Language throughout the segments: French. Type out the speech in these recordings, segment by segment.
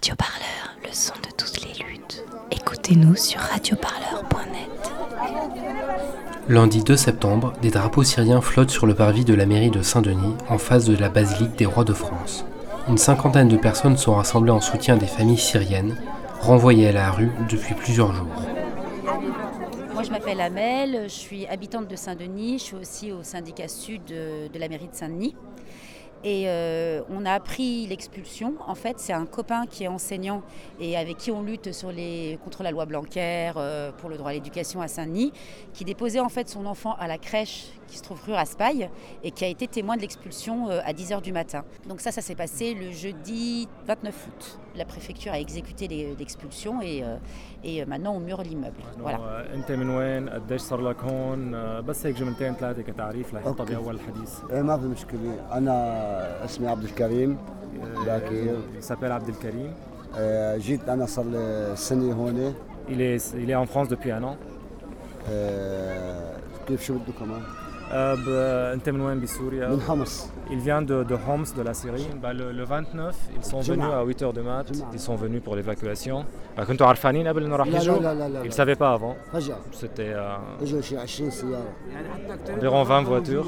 Radio Parleur, le son de toutes les luttes. Écoutez-nous sur radioparleur.net. Lundi 2 septembre, des drapeaux syriens flottent sur le parvis de la mairie de Saint-Denis, en face de la basilique des rois de France. Une cinquantaine de personnes sont rassemblées en soutien des familles syriennes, renvoyées à la rue depuis plusieurs jours. Moi, je m'appelle Amel, je suis habitante de Saint-Denis, je suis aussi au syndicat sud de, de la mairie de Saint-Denis. Et euh, on a appris l'expulsion. En fait, c'est un copain qui est enseignant et avec qui on lutte contre la loi Blanquer euh, pour le droit à l'éducation à Saint-Denis, qui déposait en fait son enfant à la crèche qui se trouve rue Raspail et qui a été témoin de l'expulsion euh, à 10h du matin. Donc ça, ça s'est passé le jeudi 29 août. La préfecture a exécuté l'expulsion et, maintenant on mure l'immeuble. Voilà. Okay. من وين قديش صار لك هون آه، بس هيك جملتين ثلاثه كتعريف ليحطها أوكي. باول الحديث ايه ما في مشكلة أنا اسمي عبد الكريم باكر Il s'appelle Abdel Karim. آه، جيت أنا صار لي سنة هون Il est, il est en France depuis un an. آه، كيف شو بده كمان؟ آه، ب- انت من وين بسوريا؟ من حمص Il vient de, de Homs, de la Syrie. Bah, le, le 29, ils sont Juma. venus à 8h de mat. Juma. Ils sont venus pour l'évacuation. Bah, كنتوا عارفين قبل انه راح لا لا يجوا؟ لا لا لا Ils ne savaient pas avant. فجأة C'était euh, اجوا شي 20 سيارة environ 20 voitures.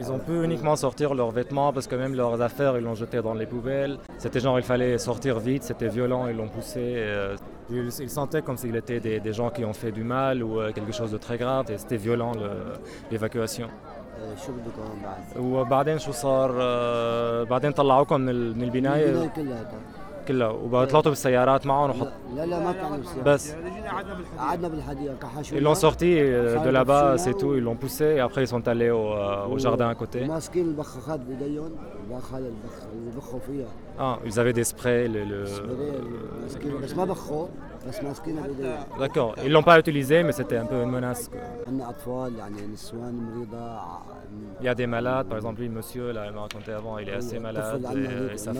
Ils ont pu uniquement sortir leurs vêtements parce que même leurs affaires, ils l'ont jeté dans les poubelles. C'était genre, il fallait sortir vite, c'était violent, ils l'ont poussé. euh, ils, ils sentaient comme s'il était des, des gens qui ont fait du mal ou euh, quelque chose de très grave et c'était violent le- l'évacuation. آه، شو بده كمان بعد؟ وبعدين شو صار آه، بعدين طلعوكم من ال- من البناية البنايه كلها كلها وطلعتوا بالسيارات معهم وحط لا لا ما طلعنا بالسيارة بس قعدنا بالحديقة كحشونا ils l'ont sorti euh, de là-bas c'est tout ils l'ont poussé et après ils sont allés au, euh, au jardin à côté ماسكين البخاخات بايديهم البخ هذا البخ اللي بخوا فيها ah, ils avaient des sprays le- le- سبراي ماسكين بس ما بخوا بس ماسكينها بايديهم D'accord, ils ne l'ont pas utilisé, mais c'était un peu une menace. Il y a des malades, par exemple, lui, monsieur, là, m'a raconté avant, il est assez malade, et, sa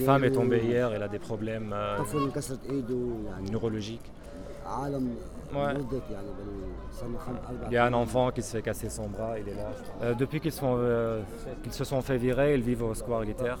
femme. Est tombée hier, elle a des problèmes euh, neurologiques. Ouais. Il y a un enfant qui se fait casser son bras, il est là. Euh, depuis euh, qu'ils se sont fait virer, ils vivent au square guitare.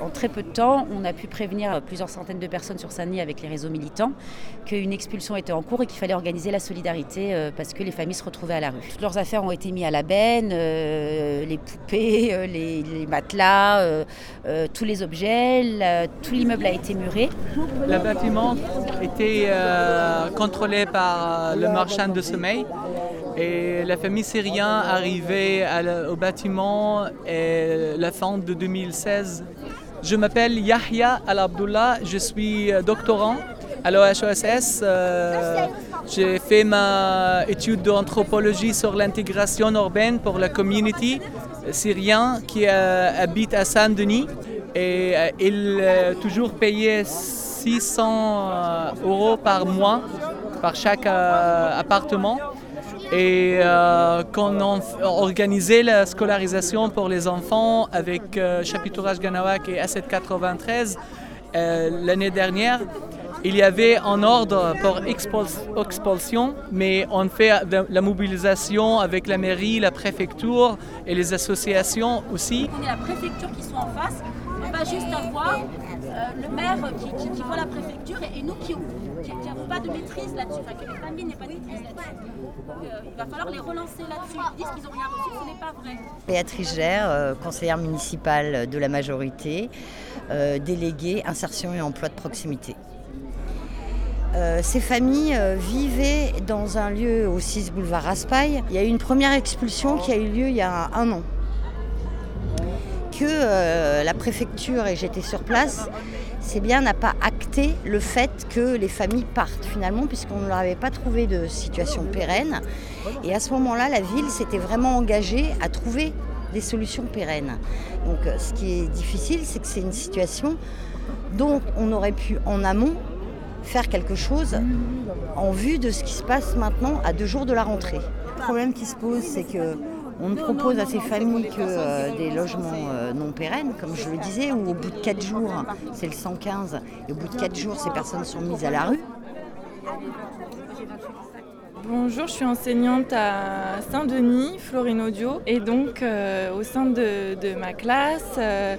En très peu de temps, on a pu prévenir plusieurs centaines de personnes sur Saint-Denis avec les réseaux militants qu'une expulsion était en cours et qu'il fallait organiser la solidarité euh, parce que les familles se retrouvaient à la rue. Toutes leurs affaires ont été mises à la benne, euh, les poupées, euh, les, matelas, tous les objets, tout l'immeuble a été muré. Le était contrôlé par le marchand de sommeil et la famille syrienne arrivait à la- au bâtiment la fin de 2016. Je m'appelle Yahya Al-Abdullah, je suis euh, doctorant à l'OHSS. Euh, J'ai fait ma étude d'anthropologie sur l'intégration urbaine pour la community syrienne qui euh, habite à Saint-Denis. Et euh, il toujours payait 600 euh, euros par mois par chaque appartement. Et euh, quand on organisait la scolarisation pour les enfants avec euh, Chapitourage Ganawak et A793 euh, l'année dernière, il y avait un ordre pour expul- expulsion, mais on fait la mobilisation avec la mairie, la préfecture et les associations aussi. On est la préfecture qui soit en face, on va juste avoir le maire qui, qui- qui voit la préfecture et, nous qui n'avons pas de maîtrise là-dessus, enfin que les familles n'aient pas de maîtrise là-dessus. Euh, il va falloir les relancer là-dessus. Ils disent qu'ils n'ont rien reçu, ce n'est pas vrai. Béatrice Gère, euh, conseillère municipale de la majorité, euh, déléguée insertion et emploi de proximité. Ces familles vivaient dans un lieu au 6 boulevard Raspail. Il y a eu une première expulsion qui a eu lieu il y a un an. Que la préfecture, et j'étais sur place, c'est bien n'a pas acté le fait que les familles partent finalement, puisqu'on ne leur avait pas trouvé de situation pérenne. Et à ce moment-là, la ville s'était vraiment engagée à trouver des solutions pérennes. Donc euh, ce qui est difficile, c'est que c'est une situation dont on aurait pu en amont faire quelque chose en vue de ce qui se passe maintenant à deux jours de la rentrée. Le problème qui se pose, c'est que on ne propose à ces familles que euh, des logements euh, non pérennes, comme je le disais, où au bout de quatre jours, c'est le 115, et au bout de quatre jours, ces personnes sont mises à la rue. Bonjour, je suis enseignante à Saint-Denis, Florine Audio, et donc euh, au sein de, de ma classe, euh,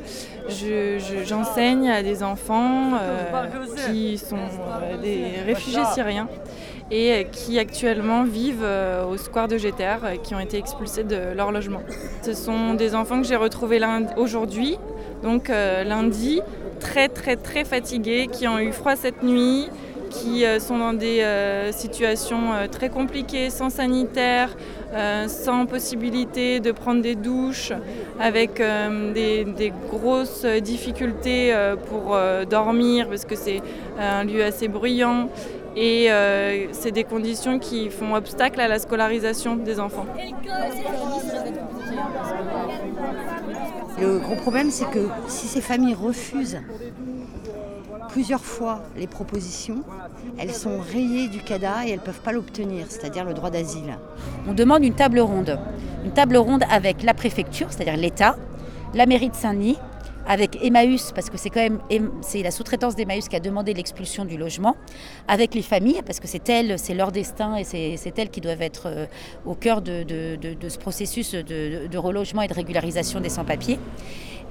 je- je- j'enseigne à des enfants euh, qui sont euh, des réfugiés syriens et euh, qui actuellement vivent euh, au square de GTR, euh, qui ont été expulsés de leur logement. Ce sont des enfants que j'ai retrouvés aujourd'hui, donc lundi, très très très fatigués, qui ont eu froid cette nuit, qui sont dans des situations très compliquées, sans sanitaire, sans possibilité de prendre des douches, avec des, grosses difficultés pour dormir parce que c'est un lieu assez bruyant. Et euh, c'est des conditions qui font obstacle à la scolarisation des enfants. Le gros problème, c'est que si ces familles refusent plusieurs fois les propositions, elles sont rayées du CADA et elles ne peuvent pas l'obtenir, c'est-à-dire le droit d'asile. On demande une table ronde. Une table ronde avec la préfecture, c'est-à-dire l'État, la mairie de Saint-Denis, avec Emmaüs, parce que c'est quand même la sous-traitance d'Emmaüs qui a demandé l'expulsion du logement, avec les familles, parce que c'est elles, c'est leur destin et c'est elles qui doivent être euh, au cœur de, ce processus de, relogement et de régularisation des sans-papiers.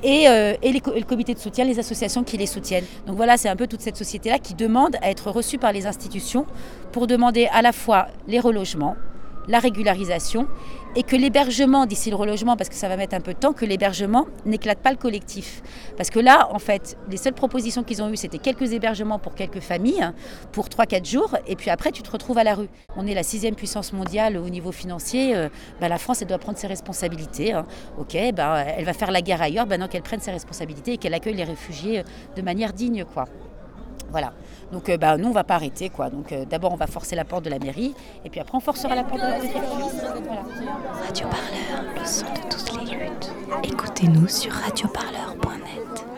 Et, euh, et le comité de soutien, les associations qui les soutiennent. Donc voilà, c'est un peu toute cette société-là qui demande à être reçue par les institutions pour demander à la fois les relogements, la régularisation et que l'hébergement d'ici le relogement, parce que ça va mettre un peu de temps, que l'hébergement n'éclate pas le collectif. Parce que là, en fait, les seules propositions qu'ils ont eues, c'était quelques hébergements pour quelques familles, hein, pour 3-4 jours, et puis après, tu te retrouves à la rue. On est la sixième puissance mondiale au niveau financier, euh, ben, la France, elle doit prendre ses responsabilités. hein. Ok, ben, elle va faire la guerre ailleurs, non, qu'elle prenne ses responsabilités et qu'elle accueille les réfugiés de manière digne, quoi. Voilà. Donc euh, bah, nous, on va pas arrêter. quoi. Donc euh, d'abord, on va forcer la porte de la mairie, et puis après, on forcera la porte de la préfecture. Voilà. Radio Parleur, le son de toutes les luttes. Écoutez-nous sur radioparleur.net.